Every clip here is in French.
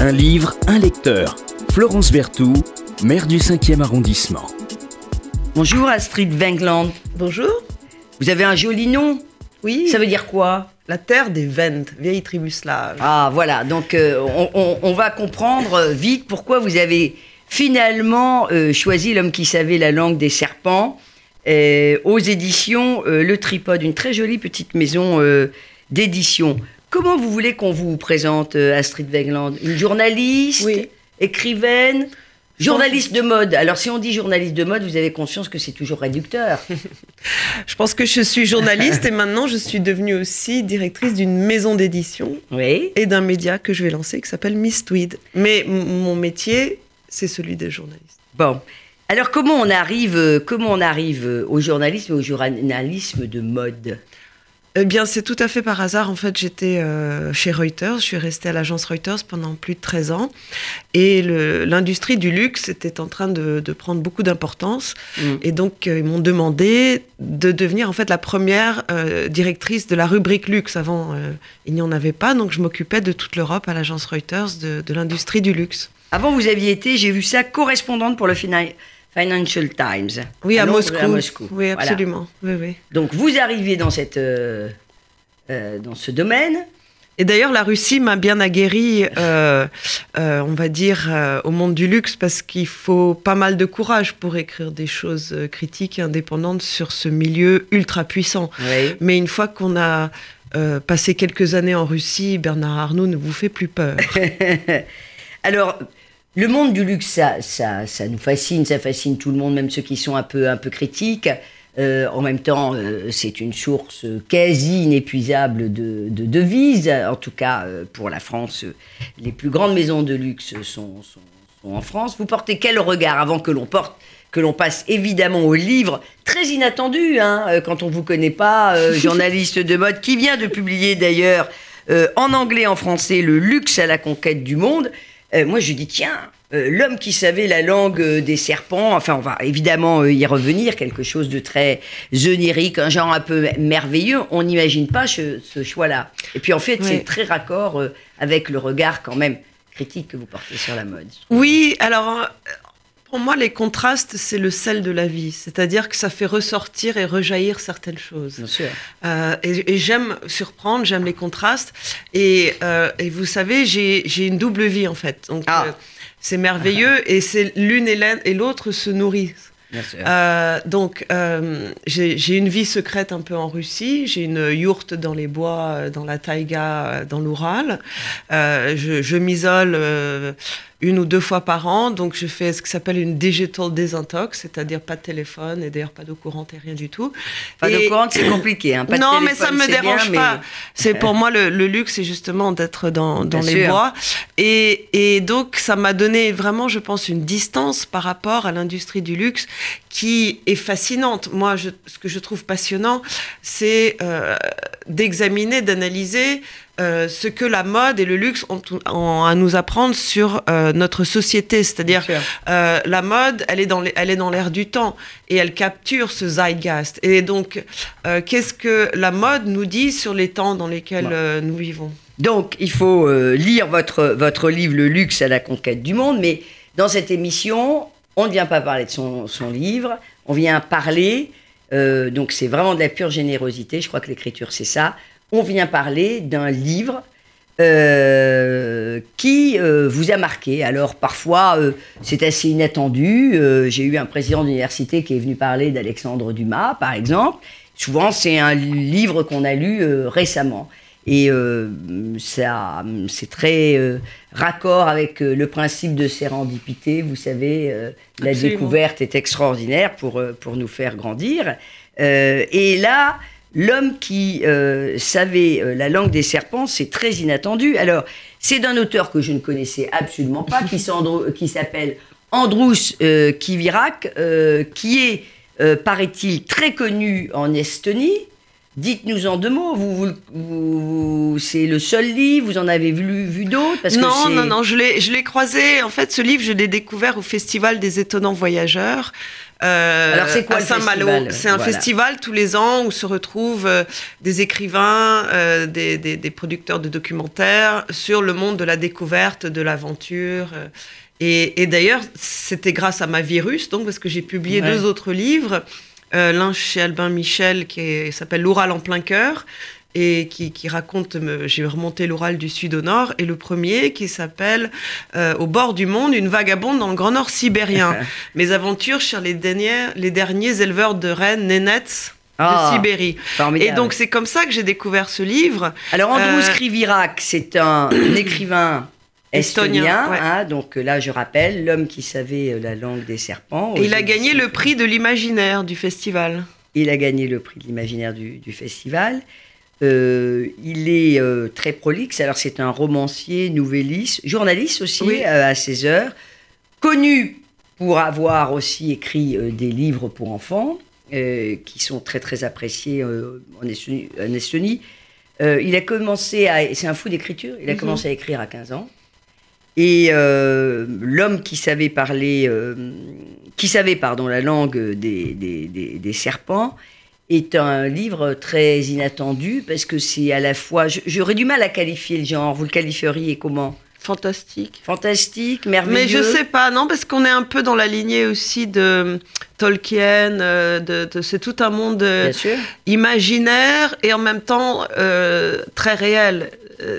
Un livre, un lecteur. Florence Berthoud, maire du 5e arrondissement. Bonjour Astrid Wengland. Bonjour. Vous avez un joli nom. Oui. Ça veut dire quoi? La terre des Wend, vieille tribu slave. Ah voilà, donc euh, on, on- on va comprendre euh, vite pourquoi vous avez finalement euh, choisi L'homme qui savait la langue des serpents euh, aux éditions euh, Le Tripode, une très jolie petite maison euh, d'édition. Comment vous voulez qu'on vous présente euh, Astrid Wegland Une journaliste Oui. Écrivaine Journaliste de mode. Alors si on dit journaliste de mode, vous avez conscience que c'est toujours réducteur. Je pense que je suis journaliste et maintenant je suis devenue aussi directrice d'une maison d'édition Oui. et d'un média que je vais lancer qui s'appelle Miss Tweed. Mais mon métier, c'est celui de journaliste. Bon. Alors comment on arrive, euh, comment on arrive euh, au journalisme et au journalisme de mode? Eh bien, c'est tout à fait par hasard. En fait, j'étais euh, chez Reuters. Je suis restée à l'agence Reuters pendant plus de 13 ans. Et l'industrie du luxe était en train de, de prendre beaucoup d'importance. Mm. Et donc, euh, ils m'ont demandé de devenir en fait la première euh, directrice de la rubrique luxe. Avant, euh, il n'y en avait pas. Donc, je m'occupais de toute l'Europe à l'agence Reuters de, de l'industrie du luxe. Avant, vous aviez été, j'ai vu ça, correspondante pour le Fina- Financial Times. Oui, à, Moscou. et à Moscou. Oui, Voilà. absolument. Oui, oui. Donc vous arrivez dans, cette, euh, euh, dans ce domaine. Et d'ailleurs, la Russie m'a bien aguerri, euh, euh, on va dire, euh, au monde du luxe, parce qu'il faut pas mal de courage pour écrire des choses critiques et indépendantes sur ce milieu ultra puissant. Oui. Mais une fois qu'on a passé quelques années en Russie, Bernard Arnault ne vous fait plus peur. Alors, le monde du luxe, ça, ça, ça nous fascine, ça fascine tout le monde, même ceux qui sont un peu, un peu critiques. Euh, en même temps, euh, c'est une source quasi inépuisable de, de devises. En tout cas, euh, pour la France, les plus grandes maisons de luxe sont, sont, sont en France. Vous portez quel regard avant que l'on porte que l'on passe évidemment au livre, très inattendu hein, quand on ne vous connaît pas, journaliste de mode, qui vient de publier d'ailleurs en anglais et en français Le luxe à la conquête du monde. Euh, moi, je dis, tiens, euh, l'homme qui savait la langue euh, des serpents, enfin, on va évidemment y revenir, quelque chose de très onirique, un genre un peu merveilleux, on n'imagine pas ce, ce choix-là. Et puis, en fait, Oui. c'est très raccord avec le regard quand même critique que vous portez sur la mode. Oui, alors pour moi, les contrastes, c'est le sel de la vie. C'est-à-dire que ça fait ressortir et rejaillir certaines choses. Bien sûr. Euh, et et j'aime surprendre, j'aime les contrastes. Et, euh, et vous savez, j'ai une double vie en fait. Donc Ah. euh, c'est merveilleux et c'est l'une et l'autre se nourrissent. Euh, donc euh, j'ai j'ai une vie secrète un peu en Russie. J'ai une yourte dans les bois, euh, dans la taïga, euh, dans l'Oural. Euh, je je m'isole. Une ou deux fois par an, donc je fais ce qui s'appelle une digital désintox, c'est-à-dire pas de téléphone et d'ailleurs pas d'eau courante et rien du tout. Pas de Et- courante, c'est compliqué. Hein. Pas de non, mais téléphone, ça me bien, dérange mais- pas. C'est pour moi le, le luxe, c'est justement d'être dans, dans les sûr. bois. Et, et donc, ça m'a donné vraiment, je pense, une distance par rapport à l'industrie du luxe qui est fascinante. Moi, je- ce que je trouve passionnant, c'est euh, d'examiner, d'analyser euh, ce que la mode et le luxe ont, ont à nous apprendre sur euh, notre société. C'est-à-dire, euh, la mode, elle est dans les- elle est dans l'air du temps et elle capture ce zeitgeist. Et donc, qu'est-ce que la mode nous dit sur les temps dans lesquels Ouais. euh, nous vivons? Donc, il faut lire votre, votre livre Le luxe à la conquête du monde, mais dans cette émission, on ne vient pas parler de son, son livre, on vient parler, euh, donc c'est vraiment de la pure générosité, je crois que l'écriture c'est ça, on vient parler d'un livre euh, qui euh, vous a marqué. Alors parfois, c'est assez inattendu. J'ai eu un président d'université qui est venu parler d'Alexandre Dumas, par exemple. Souvent, c'est un livre qu'on a lu récemment. Et euh, ça, c'est très euh, raccord avec euh, le principe de sérendipité. Vous savez, la découverte est extraordinaire pour, pour nous faire grandir. Et là, l'homme qui savait la langue des serpents, c'est très inattendu. Alors, c'est d'un auteur que je ne connaissais absolument pas, qui s'appelle Andrus Kivirak, qui est, paraît-il, très connu en Estonie. Dites-nous en deux mots, vous, vous- vous- c'est le seul livre, vous en avez vu, vu d'autres Parce non, non, non, je l'ai, je l'ai croisé. En fait, ce livre, je l'ai découvert au Festival des étonnants voyageurs. Euh, Alors c'est quoi à le Saint-Malo. festival? C'est un Voilà. festival tous les ans où se retrouvent euh, des écrivains, euh, des, des- des producteurs de documentaires sur le monde de la découverte, de l'aventure. euh. Et, et d'ailleurs, c'était grâce à ma virus, donc parce que j'ai publié Ouais. deux autres livres, l'un chez Albin Michel qui s'appelle L'Oural en plein cœur et qui, qui raconte, j'ai remonté l'Oural du sud au nord, et le premier qui s'appelle euh, Au bord du monde, une vagabonde dans le grand nord sibérien. Mes aventures chez les derniers, les derniers éleveurs de rennes nénettes Ah, de Sibérie. Formidable. Et donc c'est comme ça que j'ai découvert ce livre. Alors Andrew Euh, c'est un écrivain estonien. Estonien, ouais. hein, donc euh, là, je rappelle, l'homme qui savait euh, la langue des serpents. Et il a gagné le prix de l'imaginaire du festival. Il a gagné le prix de l'imaginaire du, du festival. Euh, il est euh, très prolixe. Alors, c'est un romancier, nouvelliste, journaliste aussi Oui. euh, à ses heures, connu pour avoir aussi écrit des livres pour enfants qui sont très très appréciés en Estonie. en Estonie. Il a commencé à. C'est un fou d'écriture. Il a Mhm. commencé à écrire à 15 ans. Et euh, l'homme qui savait parler, euh, qui savait pardon la langue des, des, des- des serpents, est un livre très inattendu parce que c'est à la fois. J'aurais du mal à qualifier le genre. Vous le qualifieriez comment? Fantastique. Fantastique, merveilleux. Mais je sais pas, non, parce qu'on est un peu dans la lignée aussi de Tolkien, euh, de, de- c'est tout un monde imaginaire et en même temps euh, très réel,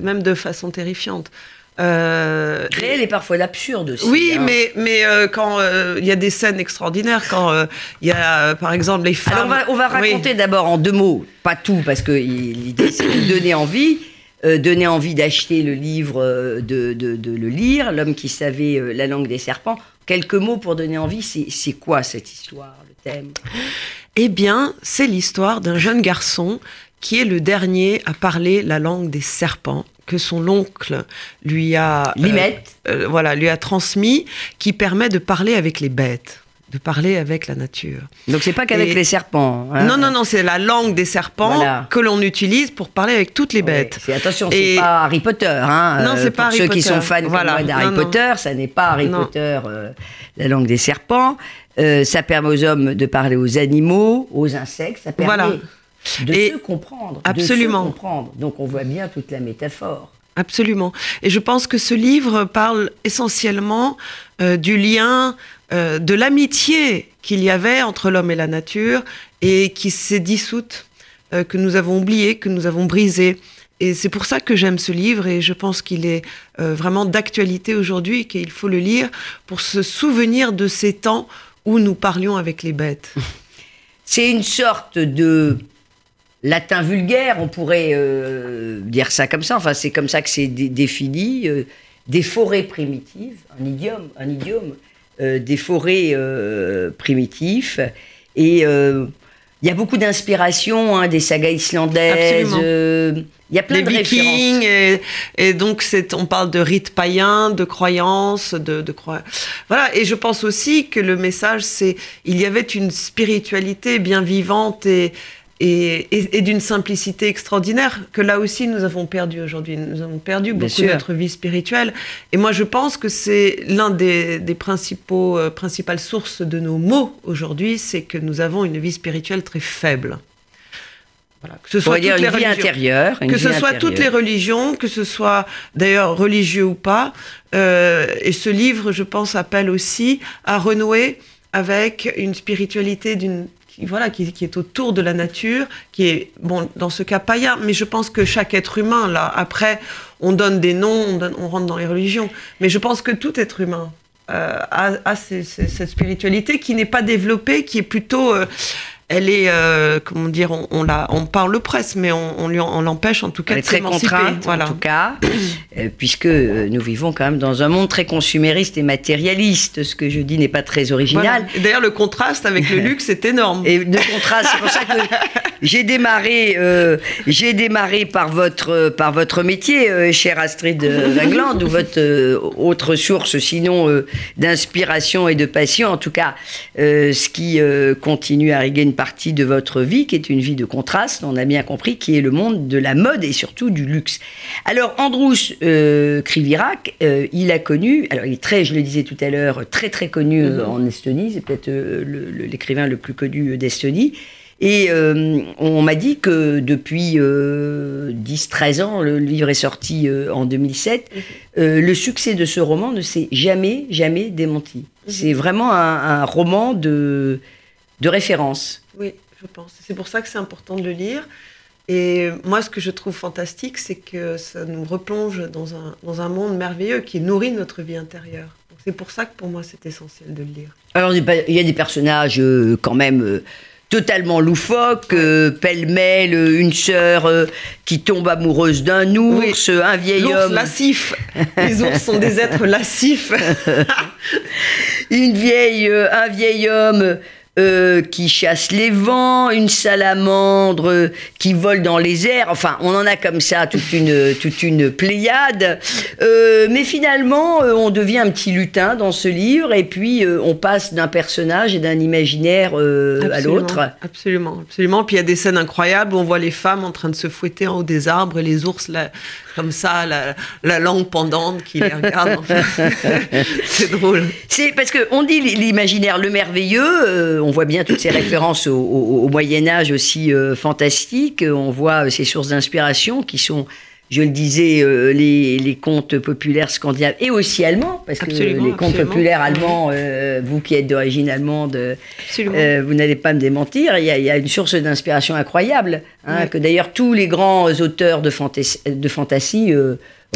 même de façon terrifiante. Euh, Réel et parfois l'absurde aussi. Oui, hein. mais, mais euh, quand euh, il y a des scènes extraordinaires, quand il y a par exemple les femmes. Alors on va, on va Oui. raconter d'abord en deux mots, pas tout, parce que l'idée c'est de donner envie, donner envie d'acheter le livre, de, de- de le lire, l'homme qui savait la langue des serpents. Quelques mots pour donner envie, c'est c'est quoi cette histoire, le thème? Eh bien, c'est l'histoire d'un jeune garçon qui est le dernier à parler la langue des serpents que son oncle lui a euh, Limette, euh, voilà lui a transmis, qui permet de parler avec les bêtes, de parler avec la nature. donc c'est pas qu'avec les serpents. hein. non non non, c'est la langue des serpents Voilà. que l'on utilise pour parler avec toutes les bêtes. c'est- attention, c'est Et- pas Harry Potter. Hein, Non, euh, c'est pas pour Harry ceux qui sont fans Voilà. d'Harry. Potter, ça n'est pas Harry Non. Potter, euh, la langue des serpents. Euh, ça permet aux hommes de parler aux animaux, aux insectes. Ça permet Voilà. De Et- se comprendre. Absolument. De se comprendre. Donc on voit bien toute la métaphore. Absolument. Et je pense que ce livre parle essentiellement euh, du lien, euh, de l'amitié qu'il y avait entre l'homme et la nature et qui s'est dissoute, euh, que nous avons oublié, que nous avons brisé. Et c'est pour ça que j'aime ce livre et je pense qu'il est vraiment d'actualité aujourd'hui et qu'il faut le lire pour se souvenir de ces temps où nous parlions avec les bêtes. C'est une sorte de latin vulgaire, on pourrait euh, dire ça comme ça. Enfin, c'est comme ça que c'est dé- défini. euh, des forêts primitives, un idiome, un idiome, euh, des forêts primitifs. Et il y a beaucoup d'inspiration, hein, des sagas islandaises. Il y a plein les de vikings références. et, et donc c'est on parle de rites païens de croyances de, voilà et je pense aussi que le message c'est il y avait une spiritualité bien vivante et et, et- et d'une simplicité extraordinaire que là aussi nous avons perdu aujourd'hui. Nous avons perdu Bien beaucoup sûr. de notre vie spirituelle. Et moi, je pense que c'est l'un des, des principaux, euh, principales sources de nos maux aujourd'hui, c'est que nous avons une vie spirituelle très faible. Voilà. Que ce soit dire toutes les vie religions intérieure. une que ce soit toutes les religions, que ce soit d'ailleurs religieux ou pas. euh, et ce livre, je pense, appelle aussi à renouer avec une spiritualité d'une qui, voilà, qui, est autour de la nature, qui est, bon, dans ce cas païen, mais je pense que chaque être humain, là, après, on donne des noms, on, rentre dans les religions, mais je pense que tout être humain euh, a, cette spiritualité qui n'est pas développée, qui est plutôt... euh, elle est, euh, comment dire, on, on, la, on parle presse, mais on, on, lui on l'empêche en tout cas Elle est de très contrainte, Voilà. en tout cas, euh, puisque euh, nous vivons quand même dans un monde très consumériste et matérialiste. Ce que je dis n'est pas très original. Voilà. D'ailleurs, le contraste avec le luxe est énorme. Et de contraste, c'est pour ça que j'ai démarré, euh, j'ai démarré par votre, par votre métier, chère Astrid Wagland, ou votre autre source, sinon d'inspiration et de passion. En tout cas, ce qui continue à une partie de votre vie qui est une vie de contraste, on a bien compris, qui est le monde de la mode et surtout du luxe. Alors, Androus euh, Krivirac, euh, il a connu, alors il est très, je le disais tout à l'heure, très très connu Mhm. en Estonie, c'est peut-être euh, l'écrivain le plus connu d'Estonie. Et euh, on m'a dit que depuis 10-13 ans, le livre est sorti euh, en 2007, Mhm. euh, le succès de ce roman ne s'est jamais, jamais démenti. Mhm. C'est vraiment un, un roman de, de référence. Oui, je pense. C'est pour ça que c'est important de le lire. Et moi, ce que je trouve fantastique, c'est que ça nous replonge dans un, dans un monde merveilleux qui nourrit notre vie intérieure. C'est pour ça que pour moi, c'est essentiel de le lire. Alors, il y a des personnages euh, quand même euh, totalement loufoques, euh, pêle-mêle, une sœur euh, qui tombe amoureuse d'un ours, un vieil L'ours homme, lascif. Les ours sont des êtres lascifs. une vieille, euh, un vieil homme euh, qui chasse les vents, une salamandre euh, qui vole dans les airs. Enfin, on en a comme ça toute une, toute une pléiade. Euh, mais finalement, on devient un petit lutin dans ce livre et puis on passe d'un personnage et d'un imaginaire à l'autre. Absolument, absolument. Puis il y a des scènes incroyables où on voit les femmes en train de se fouetter en haut des arbres et les ours là, comme ça, la, la langue pendante qui les regardent. c'est drôle. C'est parce que on dit l'imaginaire le merveilleux. On voit bien toutes ces références au, au- au Moyen Âge aussi euh, fantastiques. On voit euh, ces sources d'inspiration qui sont, je le disais, euh, les, les contes populaires scandinaves et aussi allemands, parce que les contes absolument. populaires allemands, euh, vous qui êtes d'origine allemande, vous n'allez pas me démentir. Il y a, il y a une source d'inspiration incroyable, hein, Oui. que d'ailleurs tous les grands auteurs de, fantasy, de fantasy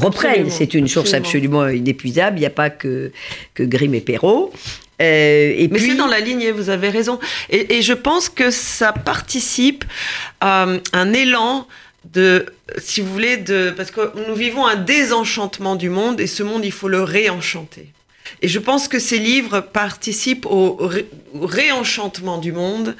reprennent. C'est une source absolument. absolument inépuisable. Il n'y a pas que, que Grimm et Perrault. Euh, et Mais c'est dans la lignée, vous avez raison. Et, et je pense que ça participe à un élan de, si vous voulez, de, parce que nous vivons un désenchantement du monde et ce monde, il faut le réenchanter. Et je pense que ces livres participent au, ré- au réenchantement du monde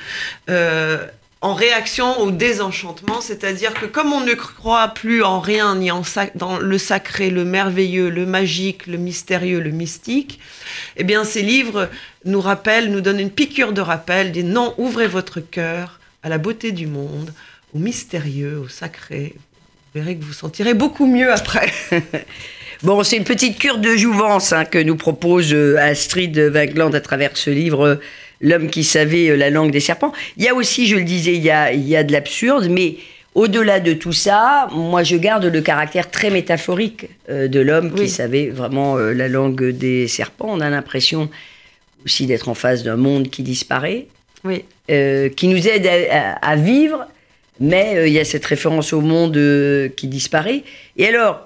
euh, en réaction au désenchantement, c'est-à-dire que comme on ne croit plus en rien, ni en dans le sacré, le merveilleux, le magique, le mystérieux, le mystique, eh bien ces livres nous rappellent, nous donnent une piqûre de rappel, disent non, ouvrez votre cœur à la beauté du monde, au mystérieux, au sacré. Vous verrez que vous sentirez beaucoup mieux après. bon, c'est une petite cure de jouvence hein, que nous propose euh, Astrid Wagland à travers ce livre. L'homme qui savait euh, la langue des serpents. Il y a aussi, je le disais, il y a, il y a de l'absurde, mais au-delà de tout ça, moi je garde le caractère très métaphorique euh, de l'homme qui savait vraiment euh, la langue des serpents. On a l'impression aussi d'être en face d'un monde qui disparaît. Oui. euh, qui nous aide à, à- à vivre, mais euh, il y a cette référence au monde euh, qui disparaît. Et alors,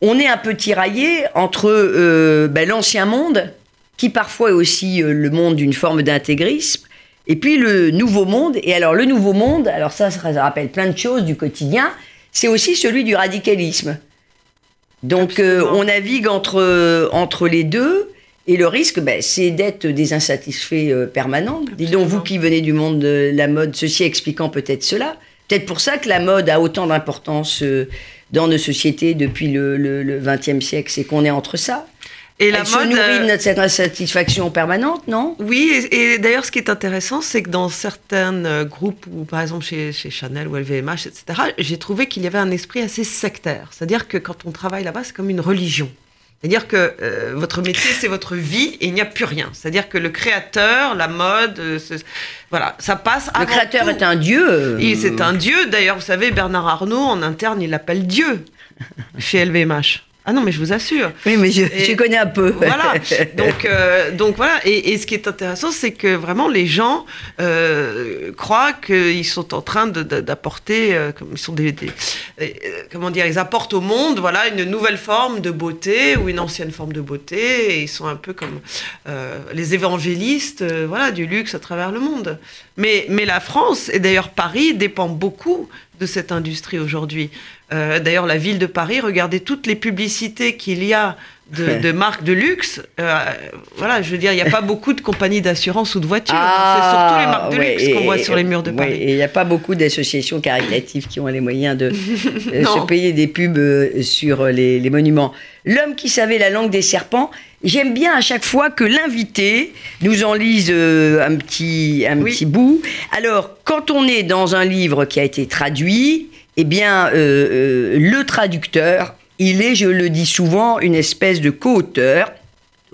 on est un peu tiraillé entre ben, l'ancien monde, qui parfois est aussi euh, le monde d'une forme d'intégrisme, et puis le nouveau monde. Et alors, le nouveau monde, alors ça, ça rappelle plein de choses du quotidien, c'est aussi celui du radicalisme. Donc, euh, Absolument. on navigue entre, entre les deux. Et le risque, ben, c'est d'être des insatisfaits euh, permanents. Dis donc, vous Absolument. qui venez du monde de la mode, ceci expliquant peut-être cela. Peut-être pour ça que la mode a autant d'importance euh, dans nos sociétés depuis le, 20e siècle, c'est qu'on est entre ça. Et la Elle se mode. nourrit euh, de notre cette insatisfaction permanente, non? Oui, et, et d'ailleurs, ce qui est intéressant, c'est que dans certains euh, groupes, ou par exemple chez, chez Chanel ou LVMH, etc., j'ai trouvé qu'il y avait un esprit assez sectaire. C'est-à-dire que quand on travaille là-bas, c'est comme une religion. C'est-à-dire que euh, votre métier, c'est votre vie et il n'y a plus rien. C'est-à-dire que le créateur, la mode, euh, ce- voilà, ça passe Le avant créateur tout. est un dieu. euh, Et c'est un dieu. D'ailleurs, vous savez, Bernard Arnault, en interne, il l'appelle Dieu chez LVMH. Ah non, mais je vous assure. Oui, mais je, Et- je connais un peu. Voilà. Donc, euh, donc voilà. Et, et ce qui est intéressant, c'est que vraiment les gens euh, croient qu'ils sont en train d'apporter, euh, comme ils sont des, des- euh, comment dire, ils apportent au monde, voilà, une nouvelle forme de beauté ou une ancienne forme de beauté. Et ils sont un peu comme euh, les évangélistes, euh, voilà, du luxe à travers le monde. Mais, mais la France et d'ailleurs Paris dépend beaucoup de cette industrie aujourd'hui. Euh, D'ailleurs, la ville de Paris, regardez toutes les publicités qu'il y a de, de marques de luxe. Euh, voilà, je veux dire, il n'y a pas beaucoup de compagnies d'assurance ou de voitures. Ah, c'est surtout les marques de ouais, luxe qu'on et- voit sur les murs de ouais, Paris. et il n'y a pas beaucoup d'associations caritatives qui ont les moyens de euh, se payer des pubs sur les, les monuments. L'homme qui savait la langue des serpents. J'aime bien à chaque fois que l'invité nous en lise euh, un, petit, un Oui. petit bout. Alors, quand on est dans un livre qui a été traduit, eh bien, euh, euh, le traducteur, il est, je le dis souvent, une espèce de co-auteur.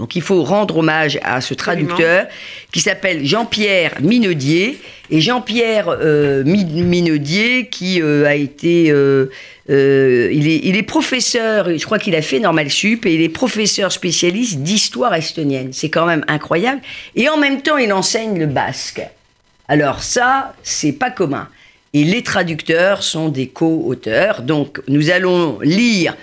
Donc il faut rendre hommage à ce Absolument. traducteur qui s'appelle Jean-Pierre Minaudier. Et Jean-Pierre euh, Mi- Minaudier qui euh, a été... euh, euh, il, est, il est professeur, je crois qu'il a fait Normal Sup, et il est professeur spécialiste d'histoire estonienne. C'est quand même incroyable. Et en même temps, il enseigne le basque. Alors ça, c'est pas commun. Et les traducteurs sont des co-auteurs. Donc nous allons lire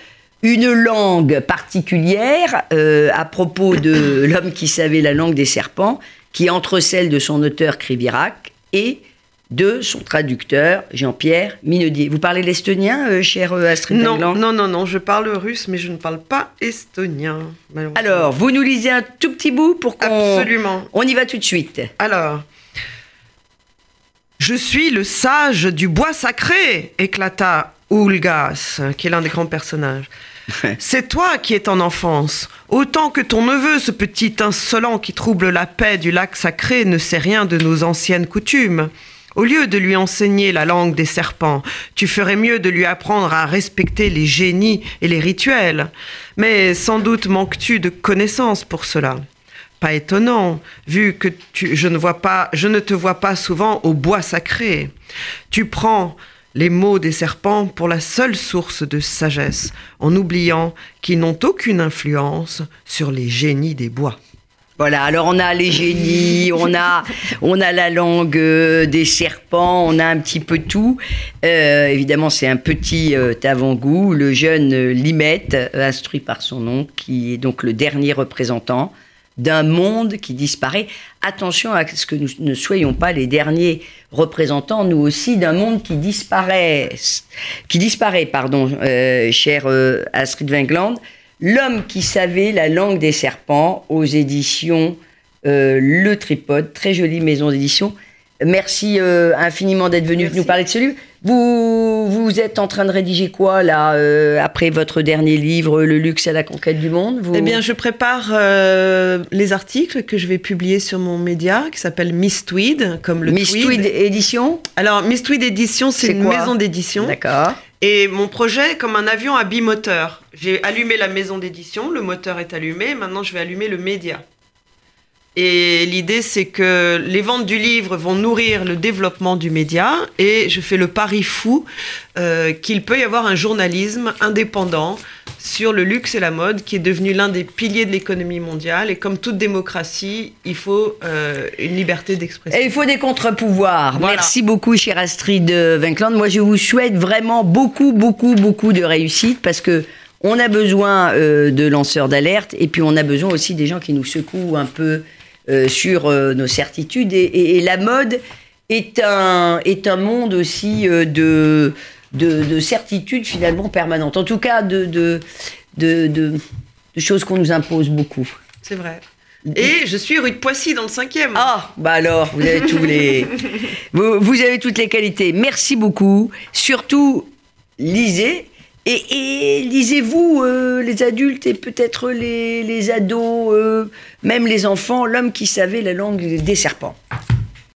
une langue particulière euh, à propos de l'homme qui savait la langue des serpents, qui est entre celle de son auteur Krivirac et de son traducteur Jean-Pierre Minaudier. Vous parlez l'estonien, euh, cher euh, Astrid Non, non, non, non, je parle russe, mais je ne parle pas estonien. Alors, vous nous lisez un tout petit bout pour qu'on... Absolument. On y va tout de suite. Alors, je suis le sage du bois sacré, éclata Ulgas, qui est l'un des grands personnages. C'est toi qui es en enfance. Autant que ton neveu, ce petit insolent qui trouble la paix du lac sacré, ne sait rien de nos anciennes coutumes. Au lieu de lui enseigner la langue des serpents, tu ferais mieux de lui apprendre à respecter les génies et les rituels. Mais sans doute manques-tu de connaissances pour cela. Pas étonnant, vu que tu, je, ne vois pas, je ne te vois pas souvent au bois sacré. Tu prends les mots des serpents pour la seule source de sagesse, en oubliant qu'ils n'ont aucune influence sur les génies des bois. Voilà, alors on a les génies, on a, on a la langue euh, des serpents, on a un petit peu tout. Euh, évidemment, c'est un petit euh, avant-goût. Le jeune Limette, instruit par son oncle, qui est donc le dernier représentant d'un monde qui disparaît. Attention à ce que nous ne soyons pas les derniers représentants, nous aussi, d'un monde qui disparaît, qui disparaît, pardon, euh, cher euh, Astrid Wingland. L'homme qui savait la langue des serpents aux éditions euh, Le Tripode, très jolie maison d'édition. Merci infiniment d'être venu Merci. nous parler de ce livre. Vous, vous êtes en train de rédiger quoi là euh, après votre dernier livre, Le luxe à la conquête du monde Vous- Eh bien, je prépare euh, les articles que je vais publier sur mon média qui s'appelle Miss Tweed, comme le Miss tweed. Édition Alors, Miss Tweed Édition, c'est une maison d'édition. D'accord. Et mon projet est comme un avion à bimoteur. J'ai allumé la maison d'édition, le moteur est allumé, maintenant je vais allumer le média. Et l'idée, c'est que les ventes du livre vont nourrir le développement du média, et je fais le pari fou euh, qu'il peut y avoir un journalisme indépendant sur le luxe et la mode, qui est devenu l'un des piliers de l'économie mondiale. Et comme toute démocratie, il faut euh, une liberté d'expression. Et il faut des contre-pouvoirs. Voilà. Merci beaucoup, chère Astrid Winkland. Moi, je vous souhaite vraiment beaucoup, beaucoup, beaucoup de réussite parce que on a besoin euh, de lanceurs d'alerte et puis on a besoin aussi des gens qui nous secouent un peu sur euh, nos certitudes. Et, et- et la mode est un, est un monde aussi euh, de, de, de certitudes finalement permanentes. En tout cas, de, de, de, de- de choses qu'on nous impose beaucoup. C'est vrai. Et je suis rue de Poissy dans le cinquième. Ah, bah alors, vous avez tous les, vous, vous avez toutes les qualités. Merci beaucoup. Surtout, lisez. Et, lisez-vous, euh, les adultes et peut-être les, les ados, euh, même les enfants, l'homme qui savait la langue des serpents.